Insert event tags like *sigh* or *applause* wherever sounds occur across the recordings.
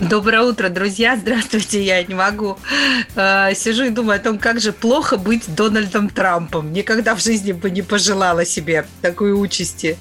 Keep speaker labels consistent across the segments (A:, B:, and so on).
A: Доброе утро, друзья. Здравствуйте, я не могу. Э, Сижу и думаю о том, как же плохо быть Дональдом Трампом. Никогда в жизни бы не пожелала себе такой участи.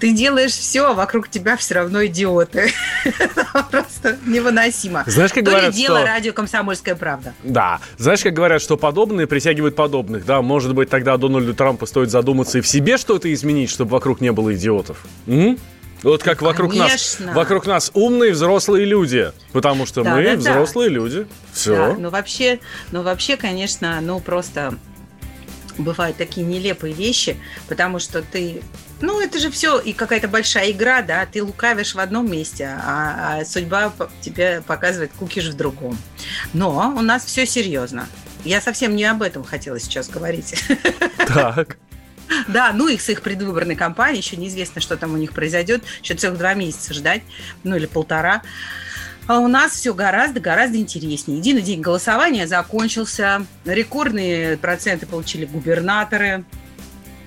A: Ты делаешь все, а вокруг тебя все равно идиоты. *laughs* Просто невыносимо.
B: Знаешь, как
A: То ли
B: говорят,
A: дело
B: что-
A: радио «Комсомольская правда».
B: Да. Знаешь, как говорят, что подобные притягивают подобных, да? Может быть, тогда Дональду Трампу стоит задуматься и в себе что-то изменить, чтобы вокруг не было идиотов? М? Вот как вокруг нас,
A: конечно.
B: вокруг нас умные взрослые люди, потому что
A: Да,
B: мы
A: да, да.
B: взрослые люди.
A: Да,
B: Все.
A: ну вообще, ну вообще, конечно, ну просто бывают такие нелепые вещи, потому что ты, ну это же все и какая-то большая игра, да, ты лукавишь в одном месте, а, а судьба тебе показывает кукиш в другом. Но у нас все серьезно. Я совсем не об этом хотела сейчас говорить.
B: Так.
A: Да, ну их с их предвыборной кампанией, еще неизвестно, что там у них произойдет, еще целых два месяца ждать, ну или полтора. А у нас все гораздо-гораздо интереснее. Единый день голосования закончился, рекордные проценты получили губернаторы.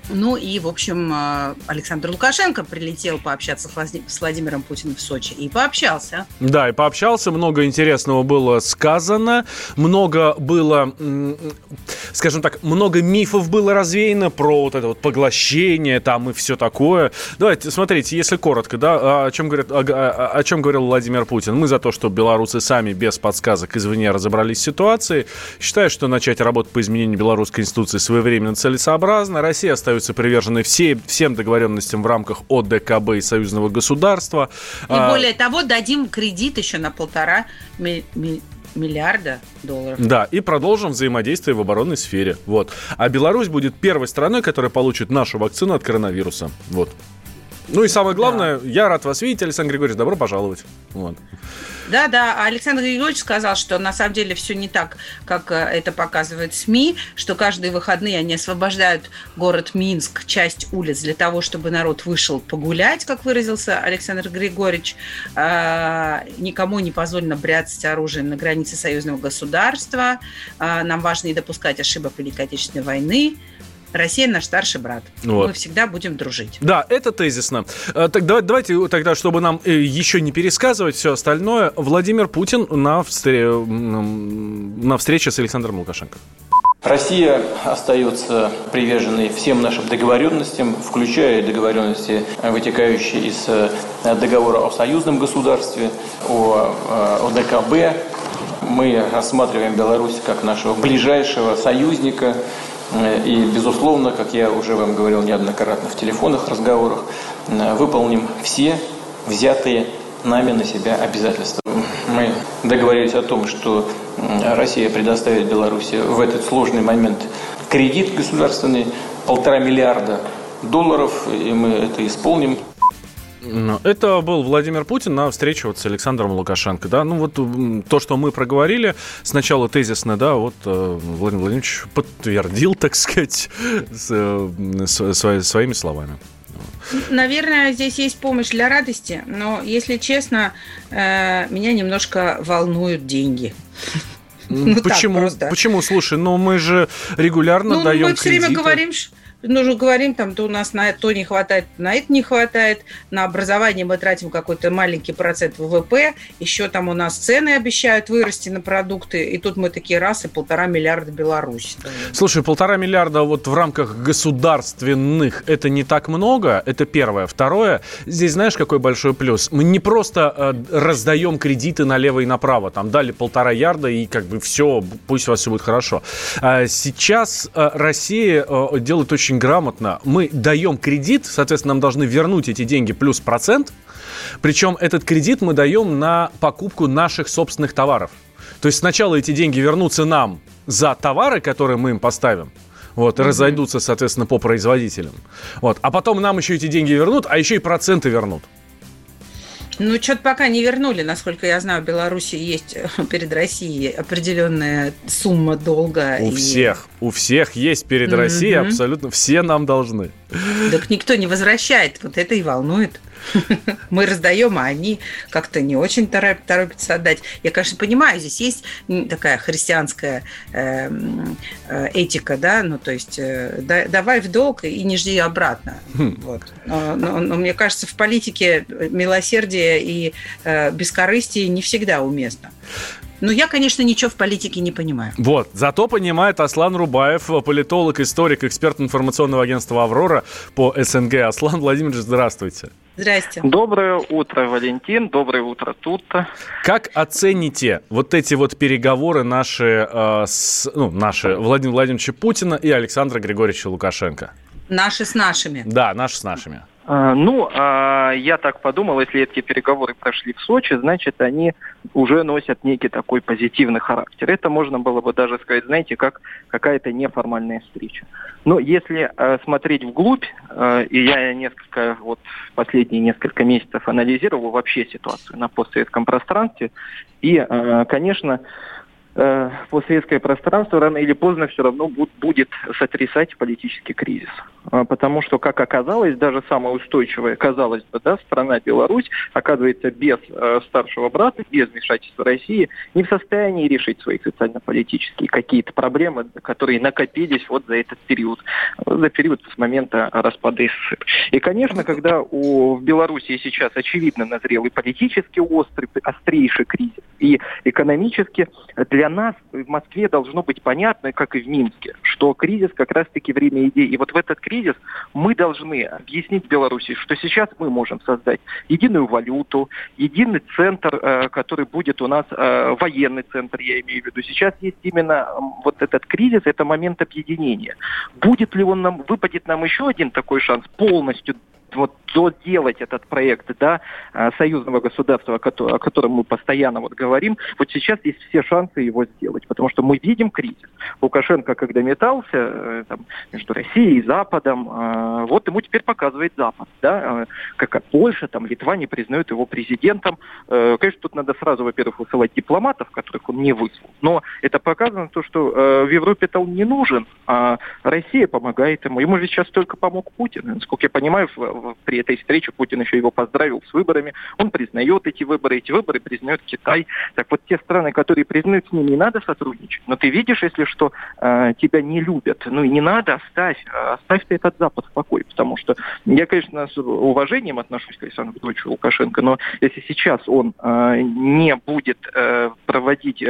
A: Ну и, в общем, э, Александр Лукашенко прилетел пообщаться с Влади- с Владимиром Путиным в Сочи и пообщался.
B: Да, и пообщался, много интересного было сказано, много было, скажем так, много мифов было развеяно про вот это вот поглощение там и все такое. Давайте, смотрите, если коротко, да, а о чем, говорят, о, о- о чем говорил Владимир Путин. Мы за то, что белорусы сами без подсказок извне разобрались в ситуации. Считаю, что начать работу по изменению белорусской конституции своевременно целесообразно. Россия остается приверженной все, всем договоренностям в рамках ОДКБ и союзного государства.
A: И
B: А,
A: более того, дадим кредит еще на полтора ми- ми- миллиарда долларов.
B: Да, и продолжим взаимодействие в оборонной сфере. Вот. А Беларусь будет первой страной, которая получит нашу вакцину от коронавируса. Вот. Ну и самое главное, я рад вас видеть, Александр Григорьевич, добро пожаловать. Вот.
A: Да, да, а Александр Григорьевич сказал, что на самом деле все не так, как э, это показывают СМИ, что каждые выходные они освобождают город Минск, часть улиц для того, чтобы народ вышел погулять, как выразился Александр Григорьевич. А, Никому не позволено бряцать оружием на границе союзного государства. А, Нам важно не допускать ошибок Великой Отечественной войны. Россия наш старший брат.
B: Вот.
A: Мы всегда будем дружить.
B: Да, это тезисно. Э, Так давай- давайте тогда, чтобы нам э, еще не пересказывать все остальное, Владимир Путин на, встре- на встрече с Александром Лукашенко.
C: Россия остается приверженной всем нашим договоренностям, включая договоренности, э, вытекающие из договора о союзном государстве, о, э, ОДКБ. Мы рассматриваем Беларусь как нашего ближайшего союзника. Э, И, безусловно, как я уже вам говорил неоднократно в телефонных разговорах, э, выполним все взятые нами на себя обязательства. Мы договорились о том, что Россия предоставит Беларуси в этот сложный момент кредит государственный, полтора миллиарда долларов, и мы это исполним.
B: Это был Владимир Путин на встрече вот с Александром Лукашенко, да. Ну вот то, что мы проговорили, сначала тезисно, да, вот э, Владимир Владимирович подтвердил, *laughs* так сказать, с, э, с- свои- своими словами.
A: Наверное, здесь есть помощь для радости, но, если честно, э, меня немножко волнуют деньги. *laughs* Ну,
B: Почему? Почему? Слушай, ну мы же регулярно
A: Ну,
B: даем
A: мы все время
B: кредиты.
A: говорим, ш- ну, же говорим, там, то у нас на то не хватает, на это не хватает, на образование мы тратим какой-то маленький процент ВВП, еще там у нас цены обещают вырасти на продукты, и тут мы такие раз и полтора миллиарда Беларусь.
B: Слушай, полтора миллиарда вот в рамках государственных это не так много, это первое. Второе, здесь знаешь, какой большой плюс? Мы не просто э, раздаем кредиты налево и направо, там дали полтора ярда и как бы все, пусть у вас все будет хорошо. А Сейчас э, Россия э, делает очень грамотно. Мы даем кредит, соответственно, нам должны вернуть эти деньги плюс процент, причем этот кредит мы даем на покупку наших собственных товаров. То есть сначала эти деньги вернутся нам за товары, которые мы им поставим, вот, и разойдутся, соответственно, по производителям. Вот. А потом нам еще эти деньги вернут, а еще и проценты вернут.
A: Ну, что-то пока не вернули. Насколько я знаю, в Беларуси есть перед Россией определенная сумма долга.
B: У и... всех, у всех есть перед mm-hmm. Россией абсолютно. Все нам должны.
A: Так никто не возвращает. Вот это и волнует. *laughs* Мы раздаем, а они как-то не очень торопятся отдать. Я, конечно, понимаю, здесь есть такая христианская эм, э, этика, да, ну, то есть э, давай в долг и не жди обратно. Хм. Вот. Но, но, но мне кажется, в политике милосердие и э, бескорыстие не всегда уместно. Ну, я, конечно, ничего в политике не понимаю.
B: Вот, зато понимает Аслан Рубаев, политолог, историк, эксперт информационного агентства «Аврора» по СНГ. Аслан Владимирович, здравствуйте.
D: Здрасте. Доброе утро, Валентин. Доброе утро, Тута.
B: Как оцените вот эти вот переговоры наши, э, с, ну, наши Владимира Владимировича Путина и Александра Григорьевича Лукашенко?
A: Наши с нашими.
B: Да, наши с нашими.
D: А, ну, а, я так подумал, если эти переговоры прошли в Сочи, значит, они уже носят некий такой позитивный характер. Это можно было бы даже сказать, знаете, как какая-то неформальная встреча. Но если а, смотреть вглубь, и я несколько, вот последние несколько месяцев анализировал вообще ситуацию на постсоветском пространстве, и, конечно, э, постсоветское пространство рано или поздно все равно будет сотрясать политический кризис. А, потому что, как оказалось, даже самая устойчивая, казалось бы, да, страна Беларусь, оказывается, без э, старшего брата, без вмешательства России, не в состоянии решить свои социально-политические какие-то проблемы, которые накопились вот за этот период, за период с момента распада СССР. И, конечно, когда у, в Беларуси сейчас очевидно назрел и политически острый, острейший кризис, и экономически, для нас в Москве должно быть понятно, как и в Минске, что кризис как раз-таки время идей. И вот в этот кризис мы должны объяснить Беларуси, что сейчас мы можем создать единую валюту, единый центр, э, который будет у нас э, военный центр, я имею в виду. Сейчас есть именно вот этот кризис, это момент объединения. Будет ли он нам, выпадет нам еще один такой шанс полностью вот доделать этот проект да, а, союзного государства, о котором мы постоянно вот говорим, вот сейчас есть все шансы его сделать, потому что мы видим кризис. Лукашенко, когда метался э, там, между Россией и Западом, а, вот ему теперь показывает Запад, да, как Польша, там, Литва не признают его президентом. Э, конечно, тут надо сразу, во-первых, высылать дипломатов, которых он не выслал, но это показано то, что э, в Европе-то он не нужен, а Россия помогает ему. Ему ведь сейчас только помог Путин. Насколько я понимаю, при этой встрече Путин еще его поздравил с выборами. Он признает эти выборы, эти выборы признает Китай. Так вот, те страны, которые признают, с ними не надо сотрудничать. Но ты видишь, если что, э, тебя не любят. Ну и не надо, оставь. Оставь ты этот Запад в покое. Потому что я, конечно, с уважением отношусь к Александру Петровичу Лукашенко, но если сейчас он э, не будет э, проводить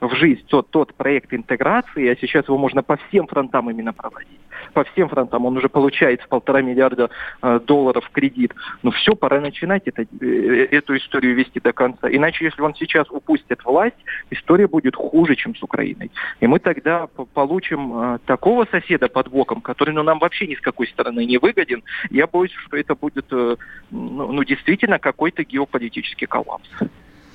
D: в жизнь тот, тот проект интеграции, а сейчас его можно по всем фронтам именно проводить, по всем фронтам, он уже получает полтора миллиарда э, долларов кредит. Ну все, пора начинать это, э, эту историю вести до конца. Иначе, если он сейчас упустит власть, история будет хуже, чем с Украиной. И мы тогда получим э, такого соседа под боком, который ну, нам вообще ни с какой стороны не выгоден. Я боюсь, что это будет ну, ну, действительно какой-то геополитический коллапс.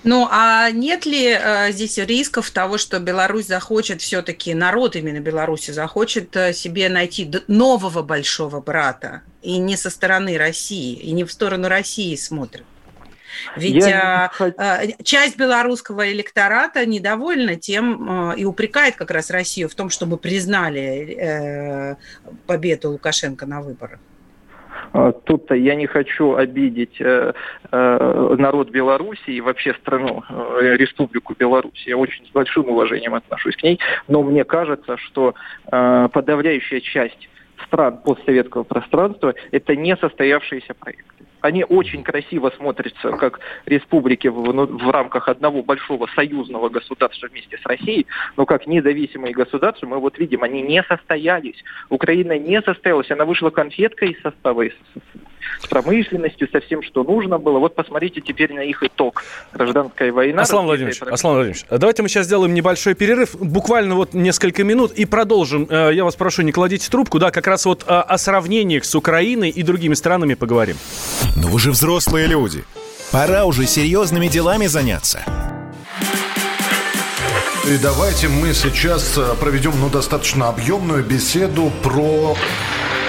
A: Ну, а нет ли э, здесь рисков того, что Беларусь захочет все-таки, народ именно Беларуси захочет э, себе найти нового большого брата, и не со стороны России, и не в сторону России смотрит? Ведь Я... а, часть белорусского электората недовольна тем и упрекает как раз Россию в том, чтобы признали победу Лукашенко на выборах.
D: А, тут я не хочу обидеть э, э, народ Беларуси и вообще страну, э, Республику Беларусь. Я очень с большим уважением отношусь к ней, но мне кажется, что подавляющая часть стран постсоветского пространства это не состоявшиеся проекты они очень красиво смотрятся как республики в, ну, в рамках одного большого союзного государства вместе с Россией, но как независимые государства мы вот видим, они не состоялись. Украина не состоялась, она вышла конфеткой из состава СССР с промышленностью, со всем, что нужно было. Вот посмотрите теперь на их итог. Гражданская война.
B: Аслан Владимирович, Аслан Владимирович, давайте мы сейчас сделаем небольшой перерыв, буквально вот несколько минут, и продолжим. Э, я вас прошу, не кладите трубку, да, как раз вот э, о сравнениях с Украиной и другими странами поговорим.
E: Но вы же взрослые люди. Пора уже серьезными делами заняться.
F: И давайте мы сейчас э, проведем ну, достаточно объемную беседу про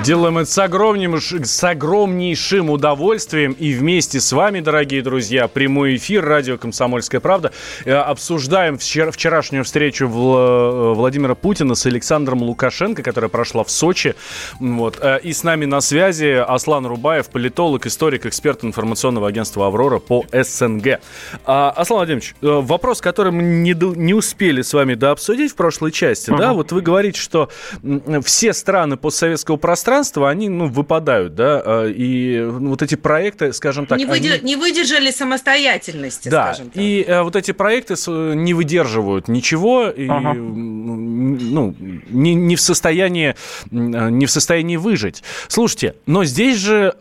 B: Делаем это с огромнейшим, с огромнейшим удовольствием. И вместе с вами, дорогие друзья, прямой эфир радио «Комсомольская правда». Э, обсуждаем вчера, вчерашнюю встречу э, Владимира Путина с Александром Лукашенко, которая прошла в Сочи. Вот. Э, и с нами на связи Аслан Рубаев, политолог, историк, эксперт информационного агентства «Аврора» по СНГ. Аслан Владимирович, вопрос, который мы не, не успели с вами дообсудить в прошлой части. Uh-huh. Да? Вот вы говорите, что все страны постсоветского пространства пространства, они ну, выпадают, да, а, и ну, вот эти проекты, скажем так...
A: Не, выдер...
B: они...
A: не выдержали самостоятельности,
B: да,
A: скажем так.
B: и а, вот эти проекты не выдерживают ничего, и ага. ну, не, не, в состоянии, не в состоянии выжить. Слушайте, но здесь же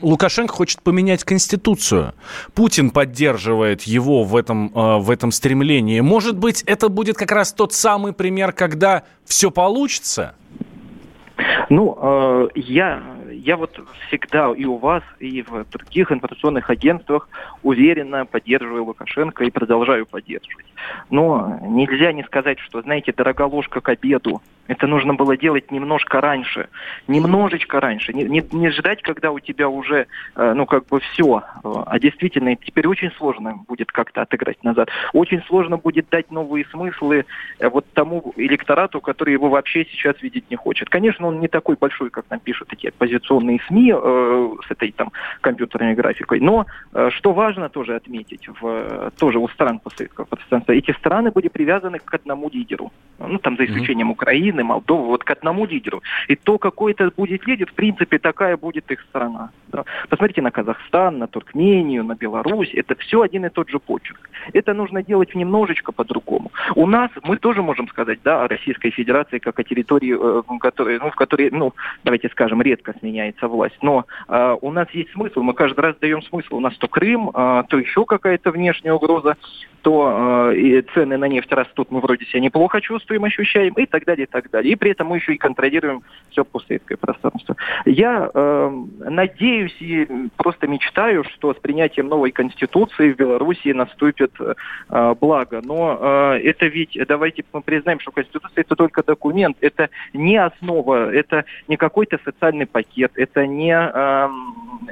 B: Лукашенко хочет поменять Конституцию. Путин поддерживает его в этом, в этом стремлении. Может быть, это будет как раз тот самый пример, когда все получится?
D: Ну, э, я, я вот всегда и у вас, и в других информационных агентствах уверенно поддерживаю Лукашенко и продолжаю поддерживать. Но нельзя не сказать, что, знаете, дорога ложка к обеду. Это нужно было делать немножко раньше. Немножечко раньше. Не, не, не ждать, когда у тебя уже, э, ну, как бы все. А действительно, теперь очень сложно будет как-то отыграть назад. Очень сложно будет дать новые смыслы э, вот тому электорату, который его вообще сейчас видеть не хочет. Конечно, он не такой большой, как нам пишут эти оппозиционные СМИ э, с этой там компьютерной графикой. Но э, что важно тоже отметить, в, тоже у стран постсоветского пространства, эти страны были привязаны к одному лидеру. Ну, там, за исключением mm-hmm. Украины, Молдовы, вот к одному лидеру. И то, какой это будет лидер, в принципе, такая будет их страна. Да. Посмотрите на Казахстан, на Туркмению, на Беларусь. Это все один и тот же почерк. Это нужно делать немножечко по-другому. У нас, мы тоже можем сказать, да, о Российской Федерации, как о территории, э, которой, ну, в которой, ну, давайте скажем, редко сменяется власть. Но э, у нас есть смысл, мы каждый раз даем смысл. У нас то Крым, э, то еще какая-то внешняя угроза, то э, цены на нефть растут, мы вроде себя неплохо чувствуем, ощущаем, и так далее, и так далее. И при этом мы еще и контролируем все постсоветское пространство. Я э, надеюсь и просто мечтаю, что с принятием новой конституции в Беларуси наступит э, благо. Но э, это ведь, давайте мы признаем, что конституция это только документ, это не основа, это не какой-то социальный пакет, это не, э,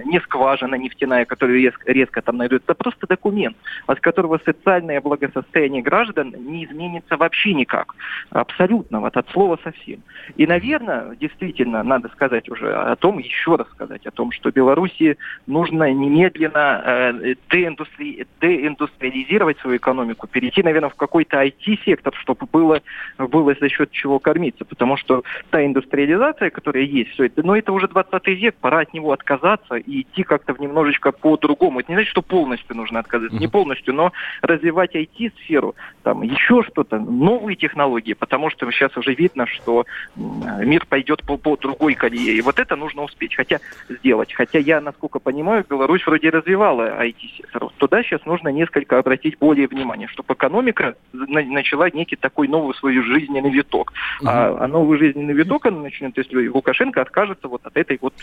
D: не скважина нефтяная, которую резко, резко там найдут, это просто документ, от которого социальный социальное благосостояние граждан не изменится вообще никак. Абсолютно, вот от слова совсем. И, наверное, действительно, надо сказать уже о том, еще раз сказать о том, что Беларуси нужно немедленно э, деиндустри... деиндустриализировать свою экономику, перейти, наверное, в какой-то IT-сектор, чтобы было, было за счет чего кормиться. Потому что та индустриализация, которая есть, все это, но это уже 20 век, пора от него отказаться и идти как-то немножечко по-другому. Это не значит, что полностью нужно отказаться, не полностью, но развивать развивать IT-сферу, там еще что-то, новые технологии, потому что сейчас уже видно, что мир пойдет по, по другой колее. И вот это нужно успеть, хотя сделать. Хотя я, насколько понимаю, Беларусь вроде развивала IT-сектор. Туда сейчас нужно несколько обратить более внимание, чтобы экономика начала некий такой новый свой жизненный виток. Угу. А, а новый жизненный виток она начнет, если Лукашенко откажется вот от этой вот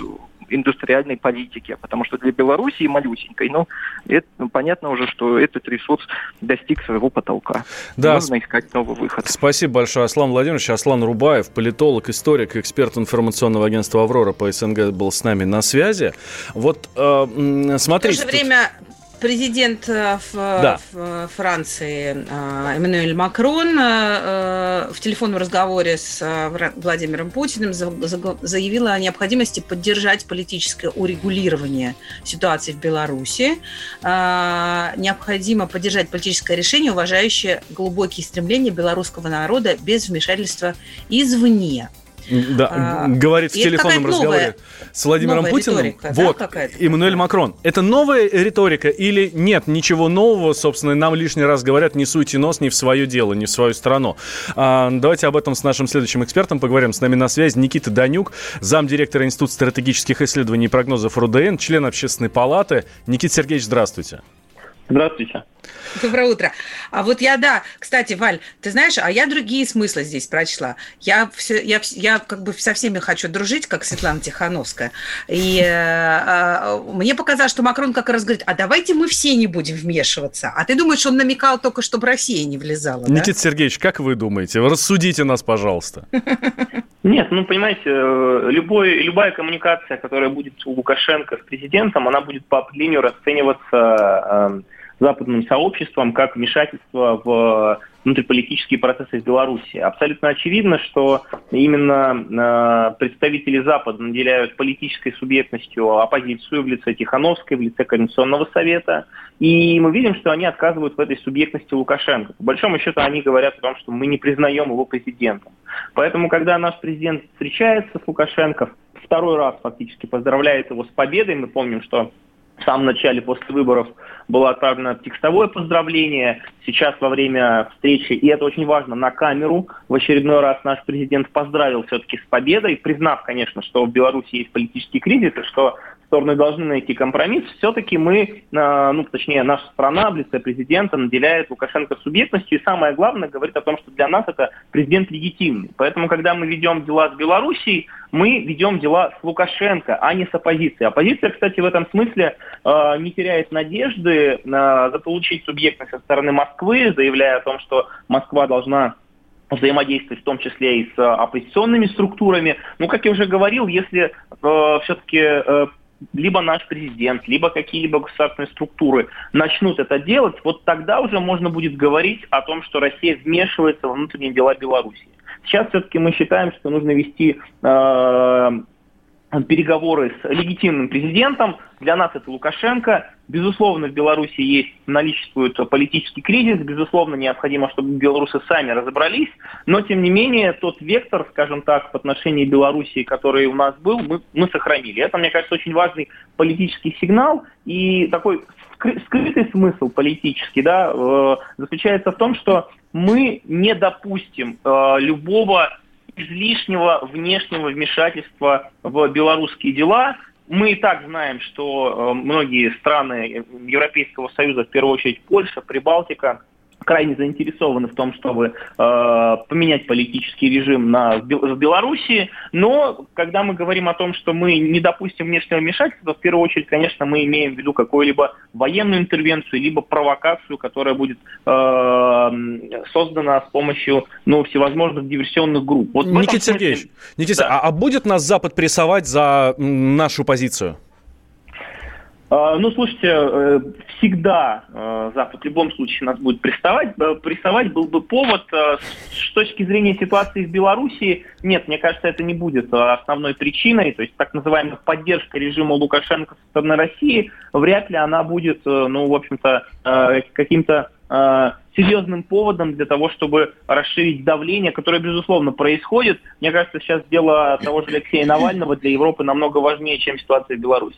D: индустриальной политики. Потому что для Беларуси малюсенькой, ну, это, ну, понятно уже, что этот ресурс достиг своего потолка. Да. Нужно искать новый выход.
B: Спасибо большое, Аслан Владимирович. Аслан Рубаев, политолог, историк, эксперт информационного агентства «Аврора» по СНГ был с нами на связи. Вот э, смотрите...
A: В то же время Президент э, да. Франции э, Эммануэль Макрон э, в телефонном разговоре с Владимиром Путиным заявил о необходимости поддержать политическое урегулирование ситуации в Беларуси. Необходимо поддержать политическое решение, уважающее глубокие стремления белорусского народа без вмешательства извне.
B: Да, а, говорит в телефонном разговоре новая, с Владимиром Путиным. Риторика, вот, да, Эммануэль Макрон. Это новая риторика или нет ничего нового, собственно, нам лишний раз говорят, не суйте нос не в свое дело, не в свою страну. А, давайте об этом с нашим следующим экспертом поговорим. С нами на связи Никита Данюк, замдиректора Института стратегических исследований и прогнозов РУДН, член Общественной палаты. Никита Сергеевич, здравствуйте.
G: Здравствуйте.
A: Доброе утро. А вот я, да, кстати, Валь, ты знаешь, а я другие смыслы здесь прочла. Я, все, я, я как бы со всеми хочу дружить, как Светлана Тихановская. И э, э, мне показалось, что Макрон как раз говорит, а давайте мы все не будем вмешиваться. А ты думаешь, он намекал только, чтобы Россия не влезала,
B: Никита да? Сергеевич, как вы думаете? Рассудите нас, пожалуйста.
G: Нет, ну, понимаете, э, любой, любая коммуникация, которая будет у Лукашенко с президентом, она будет по определению расцениваться э, западным сообществом как вмешательство в внутриполитические процессы в Беларуси. Абсолютно очевидно, что именно э, представители Запада наделяют политической субъектностью оппозицию в лице Тихановской, в лице Координационного совета. И мы видим, что они отказывают в этой субъектности Лукашенко. По большому счету они говорят о том, что мы не признаем его президентом. Поэтому, когда наш президент встречается с Лукашенко, второй раз фактически поздравляет его с победой, мы помним, что в самом начале после выборов было отправлено текстовое поздравление. Сейчас во время встречи, и это очень важно, на камеру в очередной раз наш президент поздравил все-таки с победой, признав, конечно, что в Беларуси есть политический кризис, и что стороны должны найти компромисс, все-таки мы, а, ну, точнее, наша страна в лице президента наделяет Лукашенко субъектностью, и самое главное, говорит о том, что для нас это президент легитимный. Поэтому, когда мы ведем дела с Белоруссией, мы ведем дела с Лукашенко, а не с оппозицией. Оппозиция, кстати, в этом смысле э, не теряет надежды э, заполучить субъектность со стороны Москвы, заявляя о том, что Москва должна взаимодействовать в том числе и с оппозиционными структурами. Ну, как я уже говорил, если э, все-таки э, либо наш президент, либо какие-либо государственные структуры начнут это делать, вот тогда уже можно будет говорить о том, что Россия вмешивается во внутренние дела Беларуси. Сейчас все-таки мы считаем, что нужно вести э, переговоры с легитимным президентом. Для нас это Лукашенко. Безусловно, в Беларуси есть, наличествует политический кризис. Безусловно, необходимо, чтобы белорусы сами разобрались. Но, тем не менее, тот вектор, скажем так, в отношении Беларуси, который у нас был, мы, мы сохранили. Это, мне кажется, очень важный политический сигнал и такой скрытый смысл политический да, э, заключается в том, что мы не допустим э, любого излишнего внешнего вмешательства в белорусские дела. Мы и так знаем, что э, многие страны Европейского Союза, в первую очередь Польша, Прибалтика, крайне заинтересованы в том, чтобы э, поменять политический режим на, в Беларуси. Но когда мы говорим о том, что мы не допустим внешнего вмешательства, в первую очередь, конечно, мы имеем в виду какую-либо военную интервенцию, либо провокацию, которая будет э, создана с помощью ну, всевозможных диверсионных групп.
B: Вот Никита смысле... Сергеевич, Никита, да. а, а будет нас Запад прессовать за нашу позицию?
G: А, ну, слушайте, э, всегда э, Запад в любом случае нас будет приставать. Э, приставать был бы повод. С точки зрения ситуации в Беларуси, нет, мне кажется, это не будет основной причиной. То есть так называемая поддержка режима Лукашенко со стороны России, вряд ли она будет, ну, в общем-то, каким-то серьезным поводом для того, чтобы расширить давление, которое, безусловно, происходит. Мне кажется, сейчас дело того же Алексея Навального для Европы намного важнее, чем ситуация в Беларуси.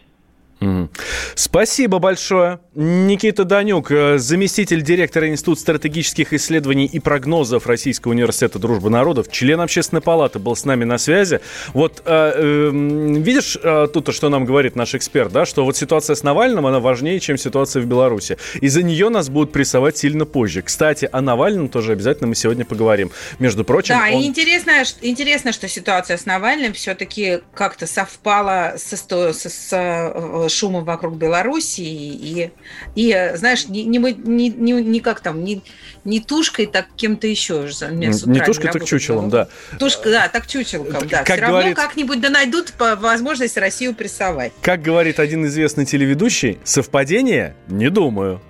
B: Спасибо большое. Никита Данюк, э, заместитель директора Института стратегических исследований и прогнозов Российского университета дружбы народов, член общественной палаты, был с нами на связи. Вот э, э, видишь э, тут, что нам говорит наш эксперт, да, что вот ситуация с Навальным, она важнее, чем ситуация в Беларуси. Из-за нее нас будут прессовать сильно позже. Кстати, о Навальном тоже обязательно мы сегодня поговорим. Между прочим,
A: Да, он... и интересно, интересно, что ситуация с Навальным все-таки как-то совпала с, с, с э, шумом вокруг Беларуси и, и знаешь, не, не, не, не, не как там, не, не тушкой, так кем-то еще.
B: Не тушкой, так чучелом, да.
A: Тушка, да, так чучелком, да. Как Все говорит... равно как-нибудь да найдут возможность Россию прессовать.
B: Как говорит один известный телеведущий, совпадение? Не думаю.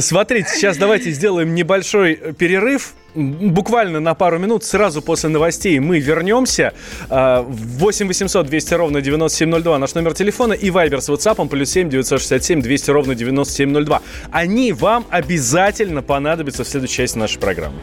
B: Смотрите, сейчас давайте сделаем небольшой перерыв. Буквально на пару минут, сразу после новостей мы вернемся. 8 800 200 ровно 9702 наш номер телефона и вайбер с WhatsApp плюс 7 967 200 ровно 9702. Они вам обязательно понадобятся в следующей части нашей программы.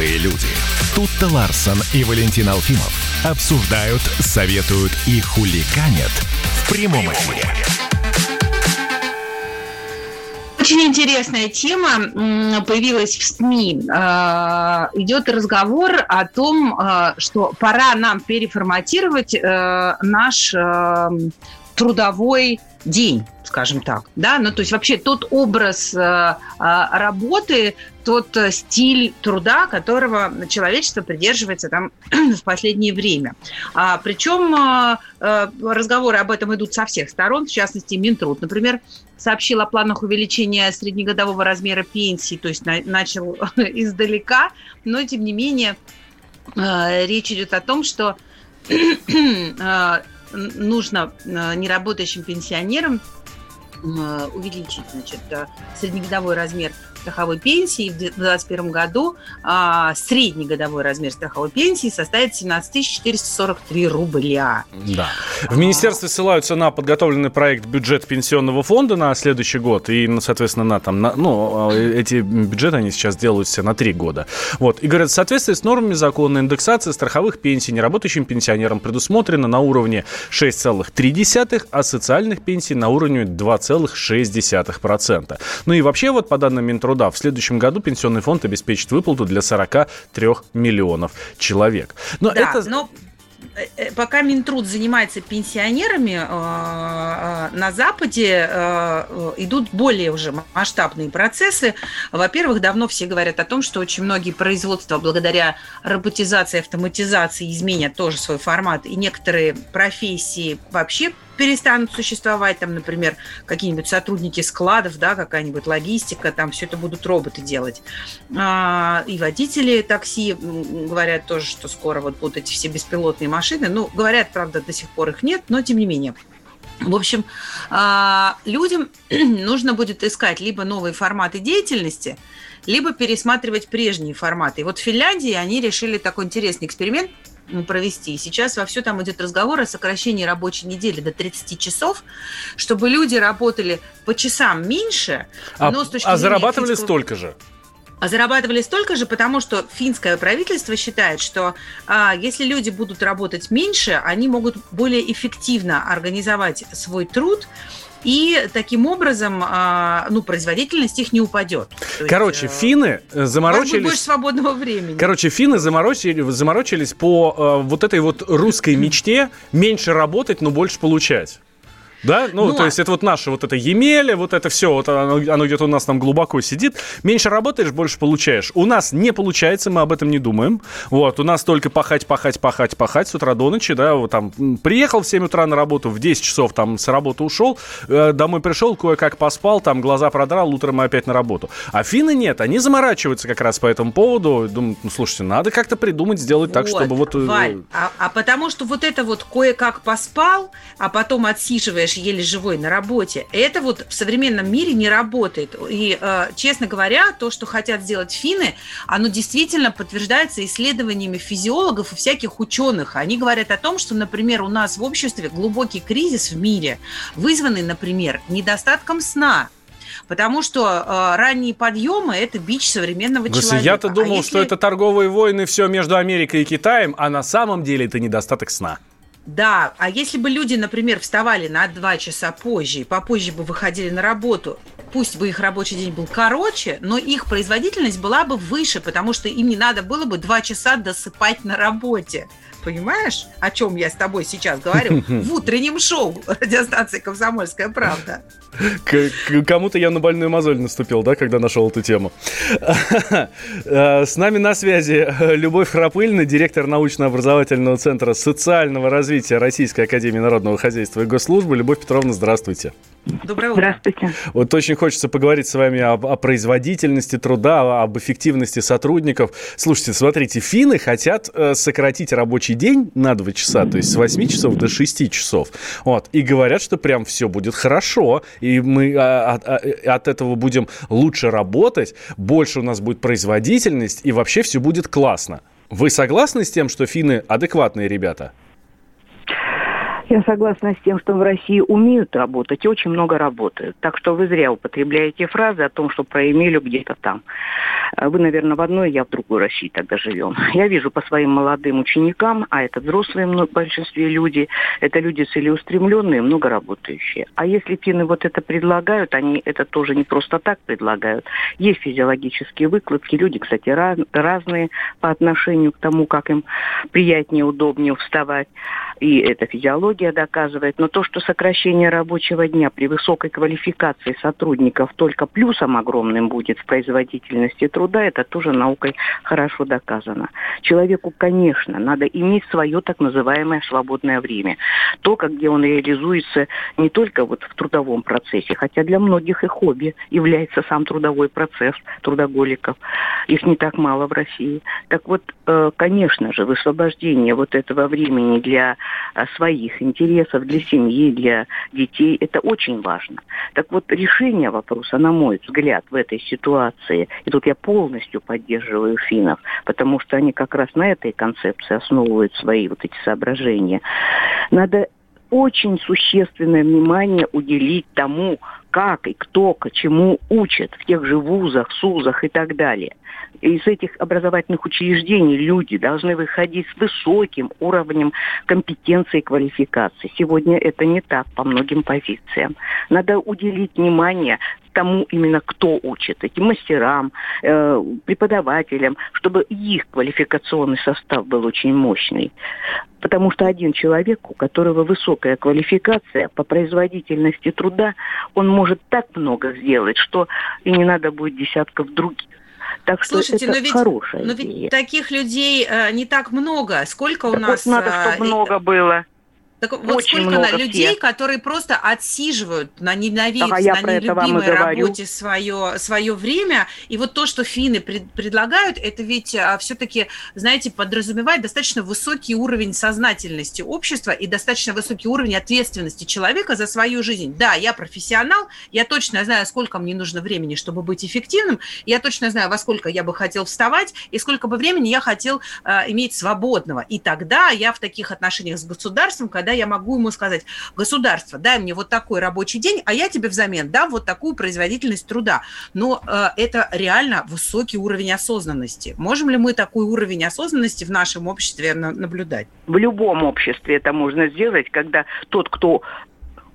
E: Взрослые люди. Тут-то Ларсон и Валентин Алфимов обсуждают, советуют и хуликанят в прямом эфире.
A: Очень интересная тема появилась в СМИ. Э, Идет разговор о том, э, что пора нам переформатировать э, наш э, трудовой день, скажем так, да, ну то есть вообще тот образ э, э, работы, тот э, стиль труда, которого человечество придерживается там *clears throat* в последнее время. А, причем э, э, разговоры об этом идут со всех сторон, в частности Минтруд, например, сообщил о планах увеличения среднегодового размера пенсии, то есть на, начал *laughs* издалека, но тем не менее э, речь идет о том, что *clears throat* нужно неработающим пенсионерам увеличить значит, среднегодовой размер страховой пенсии. В 2021 году а, средний годовой размер страховой пенсии составит 17 443 рубля.
B: Да. В министерстве ссылаются на подготовленный проект бюджет пенсионного фонда на следующий год и, ну, соответственно, на там, на, ну, эти бюджеты они сейчас делаются на три года. Вот. И говорят, в соответствии с нормами закона индексация страховых пенсий неработающим пенсионерам предусмотрена на уровне 6,3, а социальных пенсий на уровне 2,6%. Ну и вообще, вот по данным Минтруда, в следующем году пенсионный фонд обеспечит выплату для 43 миллионов человек. Но
A: да,
B: это...
A: но э, пока Минтруд занимается пенсионерами, э, э, на Западе идут более уже масштабные процессы. Во-первых, давно все говорят о том, что очень многие производства благодаря роботизации, автоматизации изменят тоже свой формат, и некоторые профессии вообще перестанут существовать, там, например, какие-нибудь сотрудники складов, да, какая-нибудь логистика, там все это будут роботы делать. А, и водители такси говорят тоже, что скоро вот будут эти все беспилотные машины. Ну, говорят, правда, до сих пор их нет, но тем не менее. В общем, а, людям *clears throat* нужно будет искать либо новые форматы деятельности, либо пересматривать прежние форматы. И вот в Финляндии они решили такой интересный эксперимент – провести. Сейчас во все там идет разговор о сокращении рабочей недели до 30 часов, чтобы люди работали по часам меньше,
B: а, но с точки а зрения зарабатывали финского... столько же?
A: А зарабатывали столько же, потому что финское правительство считает, что а, если люди будут работать меньше, они могут более эффективно организовать свой труд и таким образом, а, ну, производительность их не упадет.
B: То Короче, есть, э, финны заморочились...
A: Больше свободного времени.
B: Короче, финны заморочили, заморочились по э, вот этой вот русской мечте меньше работать, но больше получать. Да? Ну, ну, то есть это вот наше вот это Емеля, вот это все, вот оно, оно где-то у нас там глубоко сидит. Меньше работаешь, больше получаешь. У нас не получается, мы об этом не думаем. Вот, у нас только пахать, пахать, пахать, пахать с утра до ночи, да, вот там приехал в 7 утра на работу, в 10 часов там с работы ушел, э, домой пришел, кое-как поспал, там глаза продрал, утром опять на работу. А финны нет, они заморачиваются как раз по этому поводу, думают, ну, слушайте, надо как-то придумать, сделать вот, так, чтобы вот...
A: Э, Валь, а, а потому что вот это вот кое-как поспал, а потом отсиживаешь знаешь, еле живой на работе. Это вот в современном мире не работает. И, э, честно говоря, то, что хотят сделать финны, оно действительно подтверждается исследованиями физиологов и всяких ученых. Они говорят о том, что, например, у нас в обществе глубокий кризис в мире, вызванный, например, недостатком сна. Потому что э, ранние подъемы – это бич современного Слушай, человека.
B: Я-то а думал, а если... что это торговые войны все между Америкой и Китаем, а на самом деле это недостаток сна.
A: Да, а если бы люди, например, вставали на два часа позже и попозже бы выходили на работу, пусть бы их рабочий день был короче, но их производительность была бы выше, потому что им не надо было бы два часа досыпать на работе. Понимаешь, о чем я с тобой сейчас говорю? *laughs* В утреннем шоу радиостанции «Комсомольская правда».
B: Кому-то я на больную мозоль наступил, да, когда нашел эту тему. Э, *laughs* с нами на связи Любовь Храпыльна, директор научно-образовательного центра социального развития Российской Академии Народного Хозяйства и Госслужбы. Любовь Петровна, здравствуйте.
A: Доброе утро.
H: Здравствуйте.
B: Вот очень хочется поговорить с вами об, о производительности труда, об эффективности сотрудников. Слушайте, смотрите, финны хотят э, сократить рабочий день на 2 часа, то есть с 8 часов до 6 часов. Вот. И говорят, что прям все будет хорошо, и мы а, от, а, от этого будем лучше работать, больше у нас будет производительность, и вообще все будет классно. Вы согласны с тем, что финны адекватные ребята?
H: Я согласна с тем, что в России умеют работать и очень много работают. Так что вы зря употребляете фразы о том, что про Эмилю где-то там. А вы, наверное, в одной, я в другой России тогда живем. Я вижу по своим молодым ученикам, а это взрослые в большинстве люди, это люди целеустремленные, много работающие. А если финны вот это предлагают, они это тоже не просто так предлагают. Есть физиологические выкладки, люди, кстати, раз, разные по отношению к тому, как им приятнее, удобнее вставать. И это физиология технология доказывает, но то, что сокращение рабочего дня при высокой квалификации сотрудников только плюсом огромным будет в производительности труда, это тоже наукой хорошо доказано. Человеку, конечно, надо иметь свое так называемое свободное время. То, как где он реализуется не только вот в трудовом процессе, хотя для многих и хобби является сам трудовой процесс трудоголиков. Их не так мало в России. Так вот, конечно же, высвобождение вот этого времени для э, своих интересов для семьи, для детей. Это очень важно. Так вот, решение вопроса, на мой взгляд, в этой ситуации, и тут я полностью поддерживаю финнов, потому что они как раз на этой концепции основывают свои вот эти соображения. Надо очень существенное внимание уделить тому, как и кто к чему учат в тех же вузах, СУЗах и так далее из этих образовательных учреждений люди должны выходить с высоким уровнем компетенции и квалификации. Сегодня это не так по многим позициям. Надо уделить внимание тому именно, кто учит, этим мастерам, э, преподавателям, чтобы их квалификационный состав был очень мощный. Потому что один человек, у которого высокая квалификация по производительности труда, он может так много сделать, что и не надо будет десятков других. Так что
A: Слушайте,
H: это
A: но ведь,
H: хорошая
A: но
H: идея.
A: ведь таких людей э, не так много. Сколько у
H: Так
A: нас...
H: вот надо,
A: э,
H: чтобы много было.
A: Так вот
H: Очень
A: сколько
H: много
A: людей,
H: всех.
A: которые просто отсиживают на ненавид,
H: Так, а
A: на нелюбимой работе свое, свое время. И вот то, что финны пред- предлагают, это ведь все-таки, знаете, подразумевает достаточно высокий уровень сознательности общества и достаточно высокий уровень ответственности человека за свою жизнь. Да, я профессионал, я точно знаю, сколько мне нужно времени, чтобы быть эффективным, я точно знаю, во сколько я бы хотел вставать и сколько бы времени я хотел э, иметь свободного. И тогда я в таких отношениях с государством, когда я могу ему сказать, государство, дай мне вот такой рабочий день, а я тебе взамен дам вот такую производительность труда. Но э, это реально высокий уровень осознанности. Можем ли мы такой уровень осознанности в нашем обществе на- наблюдать?
H: В любом обществе это можно сделать, когда тот, кто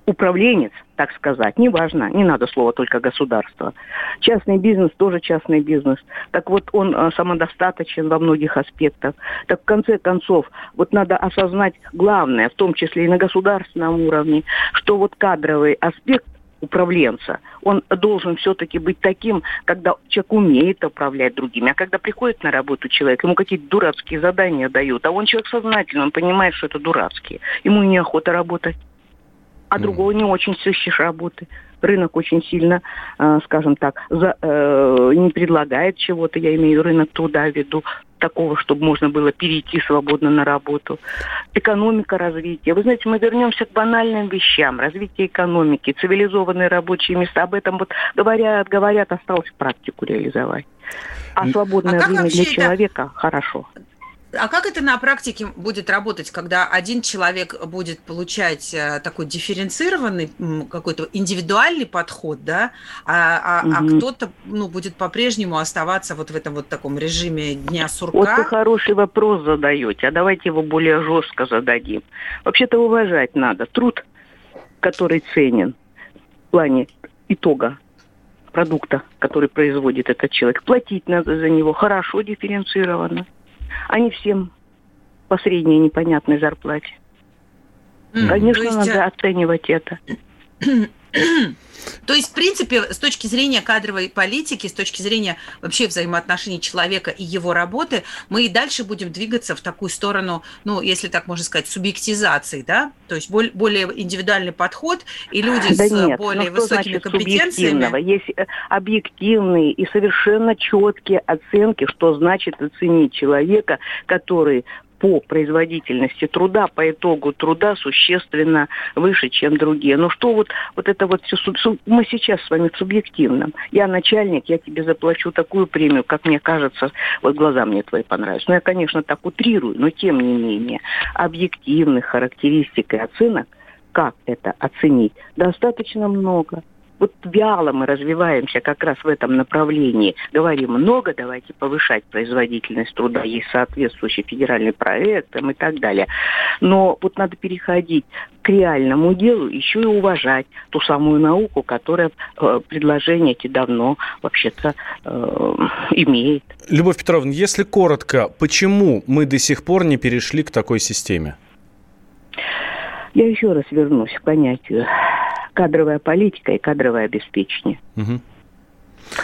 H: управленец, так сказать, неважно, не надо слова только государство. Частный бизнес тоже частный бизнес. Так вот, он э, самодостаточен во многих аспектах. Так в конце концов, вот надо осознать главное, в том числе и на государственном уровне, что вот кадровый аспект управленца, он должен все-таки быть таким, когда человек умеет управлять другими. А когда приходит на работу человек, ему какие-то дурацкие задания дают, а он человек сознательный, он понимает, что это дурацкие. Ему неохота работать а другого не очень сыщешь работы. Рынок очень сильно, э, скажем так, за, э, не предлагает чего-то, я имею рынок труда в виду, такого, чтобы можно было перейти свободно на работу. Экономика развития. Вы знаете, мы вернемся к банальным вещам. Развитие экономики, цивилизованные рабочие места. Об этом вот говорят, говорят, осталось практику реализовать. А свободное
A: А
H: время
A: вообще
H: для человека хорошо.
A: А как это на практике будет работать, когда один человек будет получать э, такой дифференцированный какой-то индивидуальный подход, да, а, а- а
H: Мгм.
A: кто-то ну, будет по-прежнему оставаться вот в этом вот таком режиме дня
H: Вот
A: сурка?
H: вы хороший вопрос задаете, а давайте его более жестко зададим. Вообще-то уважать надо труд, который ценен в плане итога продукта, который производит этот человек. Платить надо за него хорошо, дифференцированно, не всем по средней непонятной зарплате. Конечно,
A: то есть,
H: надо
A: э,
H: оценивать это. *clears throat*
A: То есть, в принципе, с точки зрения кадровой политики, с точки зрения вообще взаимоотношений человека и его работы, мы и дальше будем двигаться в такую сторону, ну, если так можно сказать, субъектизации, да? То есть боль- более индивидуальный подход, и люди
H: да
A: с
H: нет,
A: более
H: ну, что
A: высокими
H: значит
A: компетенциями...
H: Есть э, объективные и совершенно четкие оценки, что значит оценить человека, который по производительности труда, по итогу труда существенно выше, чем другие. Ну что вот, вот это вот все, мы сейчас с вами в субъективном. Я начальник, я тебе заплачу такую премию, как мне кажется, вот глаза мне твои понравятся. Ну я, конечно, так утрирую, но тем не менее, объективных характеристик и оценок, как это оценить, достаточно много вот вяло мы развиваемся как раз в этом направлении. Говорим много, давайте повышать производительность труда, есть соответствующий федеральный проект и так далее. Но вот надо переходить к реальному делу, еще и уважать ту самую науку, которая э, предложения эти давно вообще-то э, имеет.
B: Любовь Петровна, если коротко, почему мы до сих пор не перешли к такой системе?
H: Я еще раз вернусь к понятию кадровая политика и кадровое обеспечение. Угу.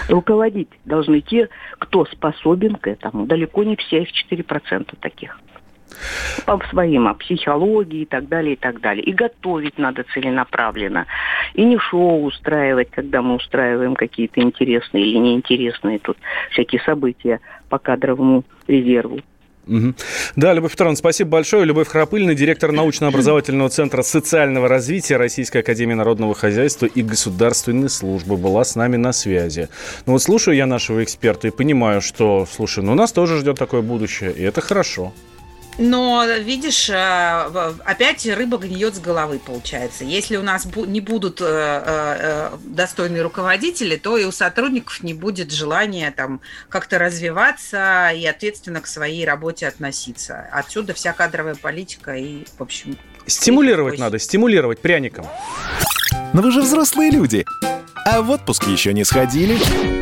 H: Руководить должны те, кто способен к этому. Далеко не все, их 4% таких. По своим, о психологии и так далее, и так далее. И готовить надо целенаправленно. И не шоу устраивать, когда мы устраиваем какие-то интересные или неинтересные тут всякие события по кадровому резерву.
B: Да, Любовь Петровна, спасибо большое. Любовь Храпыльна, директор научно-образовательного центра социального развития Российской Академии Народного Хозяйства и Государственной службы была с нами на связи. Ну вот слушаю я нашего эксперта и понимаю, что, слушай, ну нас тоже ждет такое будущее, и это хорошо.
A: Но, видишь, э, опять рыба гниет с головы, получается. Если у нас не будут э, э, достойные руководители, то и у сотрудников не будет желания там как-то развиваться и ответственно к своей работе относиться. Отсюда вся кадровая политика и, в общем...
B: Стимулировать надо, стимулировать пряником.
E: Но вы же взрослые люди. А в отпуск еще не сходили?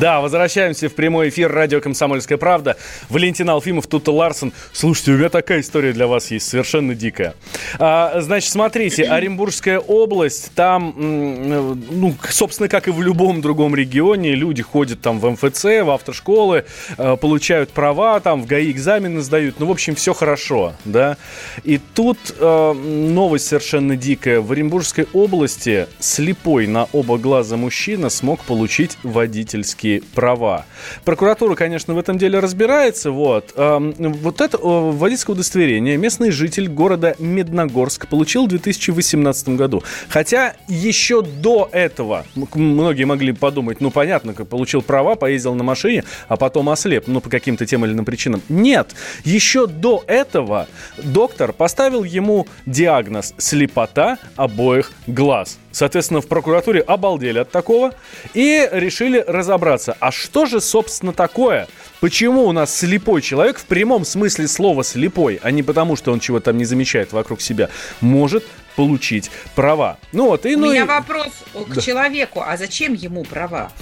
B: Да, возвращаемся в прямой эфир радио «Комсомольская правда». Валентин Алфимов, Тута Ларсон. Слушайте, у меня такая история для вас есть, совершенно дикая. А, значит, смотрите, *clears throat* Оренбургская область, там, ну, собственно, как и в любом другом регионе, люди ходят там в МФЦ, в автошколы, а, получают права, там в ГАИ экзамены сдают. Ну, в общем, все хорошо, да. И тут а, новость совершенно дикая. В Оренбургской области слепой на оба глаза мужчина смог получить водительский водительские права. Прокуратура, конечно, в этом деле разбирается. Вот, вот это водительское удостоверение местный житель города Медногорск получил в 2018 году. Хотя еще до этого многие могли подумать, ну понятно, как получил права, поездил на машине, а потом ослеп, ну по каким-то тем или иным причинам. Нет, еще до этого доктор поставил ему диагноз слепота обоих глаз. Соответственно, в прокуратуре обалдели от такого и решили разобраться, а что же, собственно, такое? Почему у нас слепой человек, в прямом смысле слова слепой, а не потому, что он чего-то там не замечает вокруг себя, может получить права. Ну вот, и, ну,
A: У меня
B: и...
A: вопрос к да. человеку, а зачем ему права?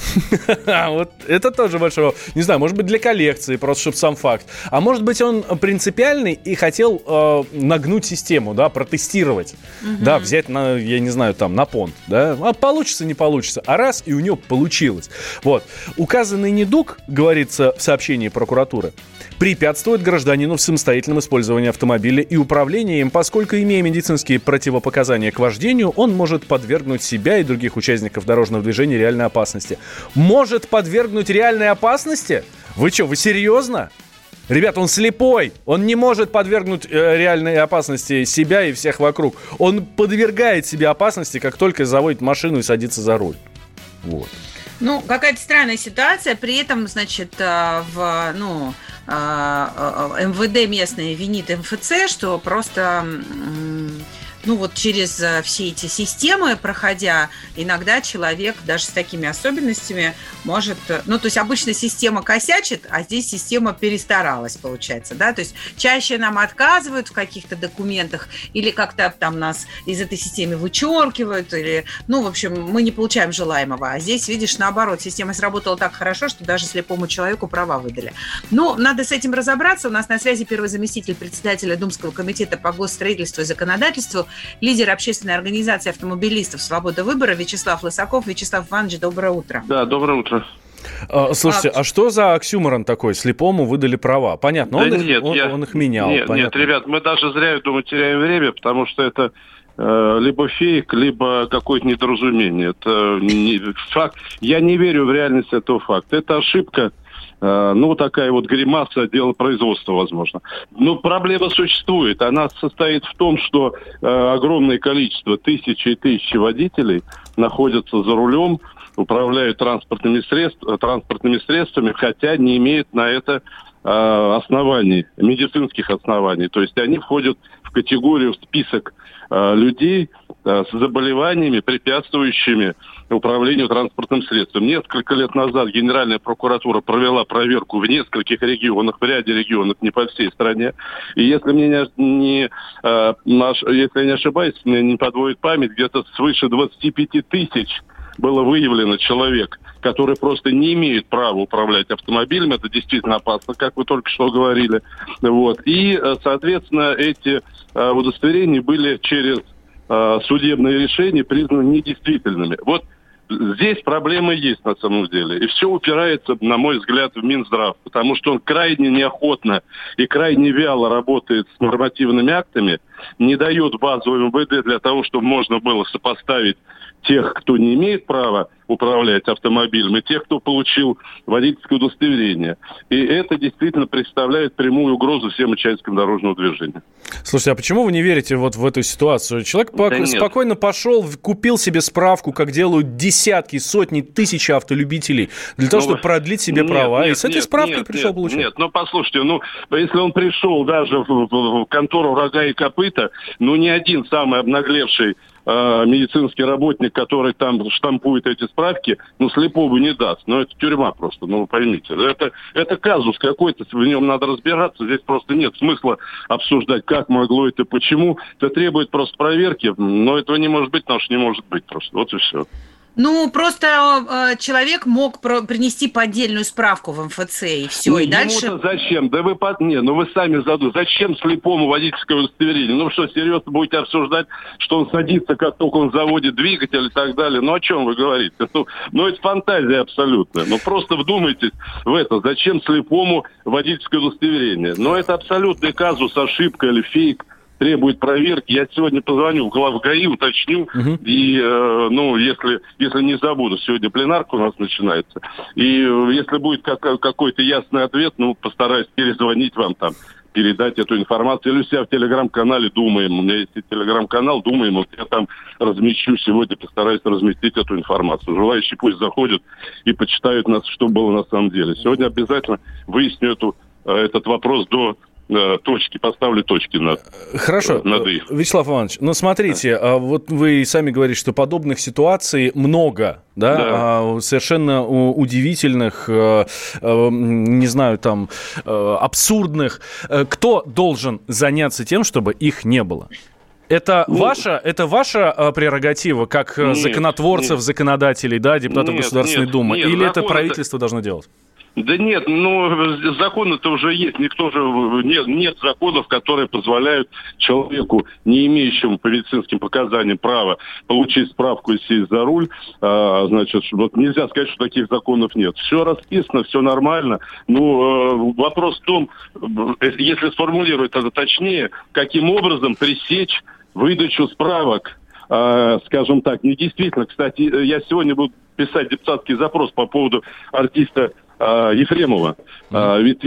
A: *laughs*
B: Вот это тоже большой Не знаю, может быть, для коллекции, просто чтобы сам факт. А может быть, он принципиальный и хотел э, нагнуть систему, да, протестировать. Да, взять на, я не знаю, там, на понт, да. А получится, не получится. А раз, и у него получилось. Вот. Указанный недуг, говорится в сообщении прокуратуры, препятствует гражданину в самостоятельном использовании автомобиля и управлении им, поскольку, имея медицинские противопоказания к вождению, он может подвергнуть себя и других участников дорожного движения реальной опасности. Может подвергнуть реальной опасности? Вы что, вы серьезно? Ребят, он слепой. Он не может подвергнуть э, реальной опасности себя и всех вокруг. Он подвергает себе опасности, как только заводит машину и садится за руль. Вот.
A: Ну, какая-то странная ситуация. При этом, значит, э, в, ну, э, э, МВД местные винит МФЦ, что просто ну вот через э, все эти системы проходя, иногда человек даже с такими особенностями может, э, ну то есть обычно система косячит, а здесь система перестаралась, получается, да, то есть чаще нам отказывают в каких-то документах или как-то там нас из этой системы вычеркивают, или, ну, в общем, мы не получаем желаемого. А здесь, видишь, наоборот, система сработала так хорошо, что даже слепому человеку права выдали. Но надо с этим разобраться. У нас на связи первый заместитель председателя Думского комитета по госстроительству и законодательству, лидер общественной организации автомобилистов «Свобода выбора» Вячеслав Лысаков. Вячеслав Иванович, доброе утро.
I: Да, доброе утро.
B: А, слушайте, а... а что за оксюморон такой? Слепому выдали права. Понятно, он, да их, нет, он, я... он их менял.
I: Нет,
B: понятно.
I: нет, ребят, мы даже зря, я думаю, теряем время, потому что это э, либо фейк, либо какое-то недоразумение. Это не, факт. Я не верю в реальность этого факта. Это ошибка ну, такая вот гримаса дела производства, возможно. Но проблема существует. Она состоит в том, что э, огромное количество, тысячи и тысячи водителей находятся за рулем, управляют транспортными, средств, транспортными средствами, хотя не имеют на это э, оснований, медицинских оснований. То есть они входят в категорию, в список э, людей э, с заболеваниями, препятствующими управлению транспортным средством. Несколько лет назад Генеральная прокуратура провела проверку в нескольких регионах, в ряде регионов, не по всей стране. И если мне не, не э, наш, если я не ошибаюсь, мне не подводит память, где-то свыше 25 тысяч было выявлено человек, который просто не имеет права управлять автомобилем. Это действительно опасно, как вы только что говорили. Вот. И, э, соответственно, эти э, удостоверения были через э, судебные решения признаны недействительными. Вот Здесь проблемы есть на самом деле. И все упирается, на мой взгляд, в Минздрав, потому что он крайне неохотно и крайне вяло работает с нормативными актами, не дает базу МВД для того, чтобы можно было сопоставить тех, кто не имеет права управлять автомобилем, и тех, кто получил водительское удостоверение. И это действительно представляет прямую угрозу всем участникам дорожного движения.
B: Слушайте, а почему вы не верите вот в эту ситуацию? Человек да спокойно нет. пошел, купил себе справку, как делают десятки, сотни, тысячи автолюбителей, для того, ну, чтобы продлить себе нет, права, нет, и с этой нет, справкой нет, пришел
I: нет,
B: получать.
I: Нет, ну послушайте, ну если он пришел даже в, в, в контору рога и копыта, ну ни один самый обнаглевший э, медицинский работник, который там штампует эти справки, ну, слепому не даст. Но это тюрьма просто, ну, поймите. Это, это казус какой-то, в нем надо разбираться. Здесь просто нет смысла обсуждать, как могло это, почему. Это требует просто проверки, но этого не может быть, потому что не может быть просто. Вот и все.
A: Ну, просто э, человек мог про- принести поддельную справку в МФЦ, и все, ну, и дальше...
I: зачем? Да вы под... Не, ну вы сами задумали. Зачем слепому водительское удостоверение? Ну что, серьезно будете обсуждать, что он садится, как только он заводит двигатель и так далее? Ну о чем вы говорите? Ну, ну это фантазия абсолютная. Ну просто вдумайтесь в это. Зачем слепому водительское удостоверение? Ну это абсолютный казус, ошибка или фейк требует проверки. Я сегодня позвоню в глав ГАИ, уточню. Угу. И, э, ну, если, если не забуду, сегодня пленарка у нас начинается. И э, если будет как, какой-то ясный ответ, ну, постараюсь перезвонить вам там передать эту информацию. Или у себя в телеграм-канале «Думаем». У меня есть телеграм-канал «Думаем». Вот я там размещу сегодня, постараюсь разместить эту информацию. Желающие пусть заходят и почитают нас, что было на самом деле. Сегодня обязательно выясню эту, э, этот вопрос до точки, поставлю точки над
B: Хорошо. Над их. Вячеслав Иванович, ну смотрите, да. вот вы сами говорите, что подобных ситуаций много, да, да. А, совершенно удивительных, э, э, не знаю, там, э, абсурдных. Кто должен заняться тем, чтобы их не было? Это ну, ваша, это ваша прерогатива, как нет, законотворцев, нет. законодателей, да, депутатов нет, Государственной нет, Думы, нет, или это правительство это... должно делать?
I: Да нет, ну законы-то уже есть. Никто же нет, нет законов, которые позволяют человеку, не имеющему по медицинским показаниям права получить справку и сесть за руль. А, значит, вот нельзя сказать, что таких законов нет. Все расписано, все нормально. Ну, э, вопрос в том, э, если сформулировать это точнее, каким образом пресечь выдачу справок э, скажем так, недействительно. Кстати, я сегодня буду писать депутатский запрос по поводу артиста а, Ефремова. Mm-hmm. Ведь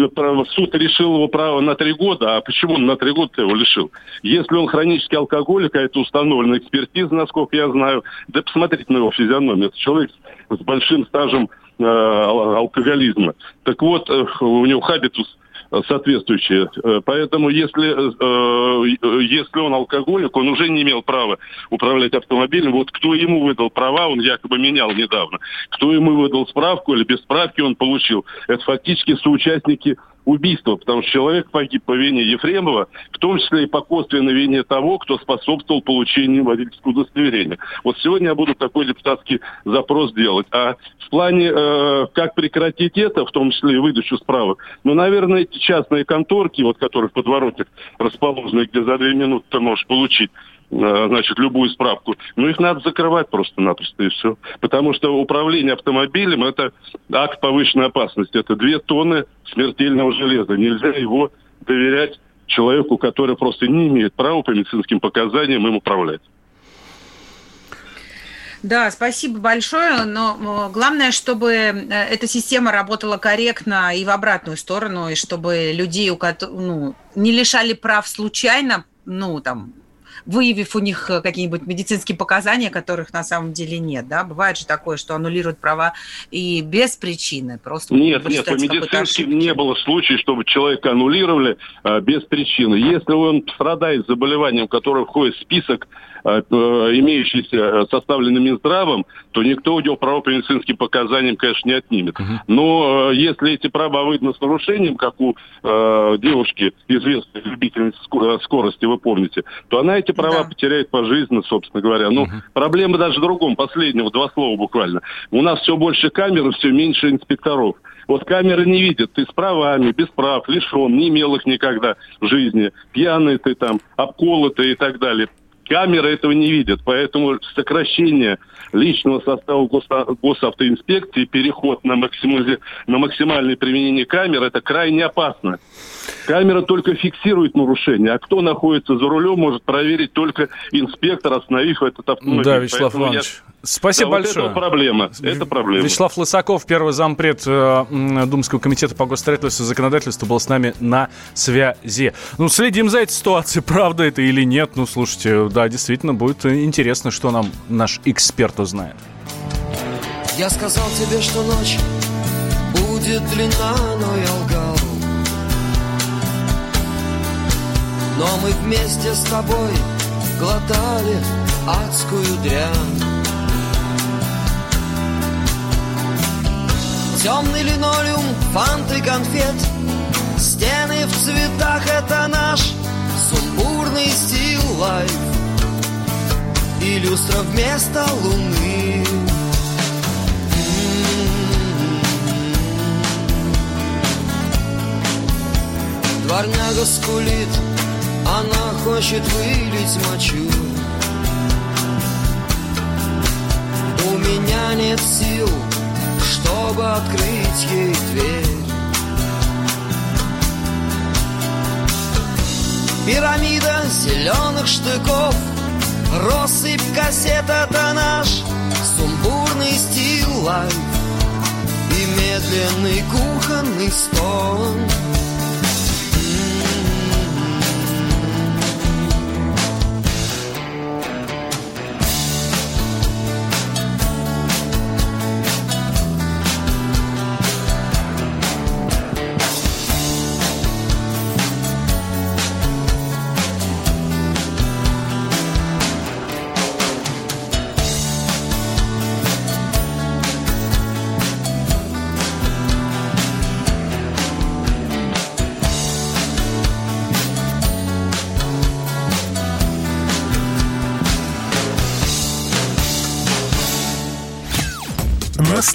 I: суд решил его право на три года. А почему он на три года его лишил? Если он хронический алкоголик, а это установлена экспертиза, насколько я знаю, да посмотрите на его физиономию. Это человек с большим стажем э, алкоголизма. Так вот, э, у него хабитус э, соответствующие. Э, Поэтому если, э, э, если он алкоголик, он уже не имел права управлять автомобилем. Вот кто ему выдал права, он якобы менял недавно. Кто ему выдал справку или без справки он получил. Это фактически соучастники убийства, потому что человек погиб по вине Ефремова, в том числе и по косвенной вине того, кто способствовал получению водительского удостоверения. Вот сегодня я буду такой депутатский запрос делать. А в плане, э, как прекратить это, в том числе и выдачу справок, ну, наверное, эти частные конторки, вот которые в подворотнях расположены, где за две минуты ты можешь получить значит, любую справку. Ну, их надо закрывать просто-напросто, и все. Потому что управление автомобилем – это акт повышенной опасности. Это две тонны смертельного железа. Нельзя его доверять человеку, который просто не имеет права по медицинским показаниям им управлять.
A: Да, спасибо большое, но э, главное, чтобы э, эта система работала корректно и в обратную сторону, и чтобы людей, у которых, ну, не лишали прав случайно, ну, там, выявив у них э, какие-нибудь медицинские показания, которых на самом деле нет, да? Бывает же такое, что аннулируют права и без причины, просто...
I: Нет, нет, по медицинским не было случая, чтобы человека аннулировали а, без причины. Если он страдает заболеванием, которое входит в список имеющийся э, составленный Минздравом, то никто у него права по медицинским показаниям, конечно, не отнимет. Но э, если эти права выданы с нарушением, как у э, девушки, известной любительницы ско- э, скорости, вы помните, то она эти права потеряет пожизненно, собственно говоря. Но проблема даже в другом, последнего, два слова буквально. У нас все больше камер, все меньше инспекторов. Вот камеры не видят, ты с правами, без прав, лишен, не имел их никогда в жизни, пьяный ты там, обколотый и так далее. Камеры этого не видят, поэтому сокращение личного состава гос- госавтоинспекции, переход на, максимузи- на максимальное применение камер, это крайне опасно. Камера только фиксирует нарушение, а кто находится за рулем, может проверить только инспектор, остановив этот автомобиль.
B: Да, Вячеслав
I: Поэтому я-
B: Иванович, спасибо
I: Да, вот
B: большое.
I: это проблема, это проблема.
B: Вячеслав Лысаков, первый зампред э, Думского комитета по госстроительству и законодательству, был с нами на связи. Ну, следим за этой ситуацией, *laughs* правда это или нет. Ну, слушайте, да, действительно, будет интересно, что нам наш эксперт узнает.
J: Я сказал тебе, что ночь будет длинна, но я лгал. Но мы вместе с тобой глотали адскую дрянь. Темный линолеум, фанты, конфет, стены в цветах — это наш сумбурный стил лайф. И люстра вместо луны. Дворняга скулит, она хочет вылить мочу. У меня нет сил, чтобы открыть ей дверь. Пирамида зеленых штыков, россыпь кассет — это наш сумбурный стил лайф и медленный кухонный стон.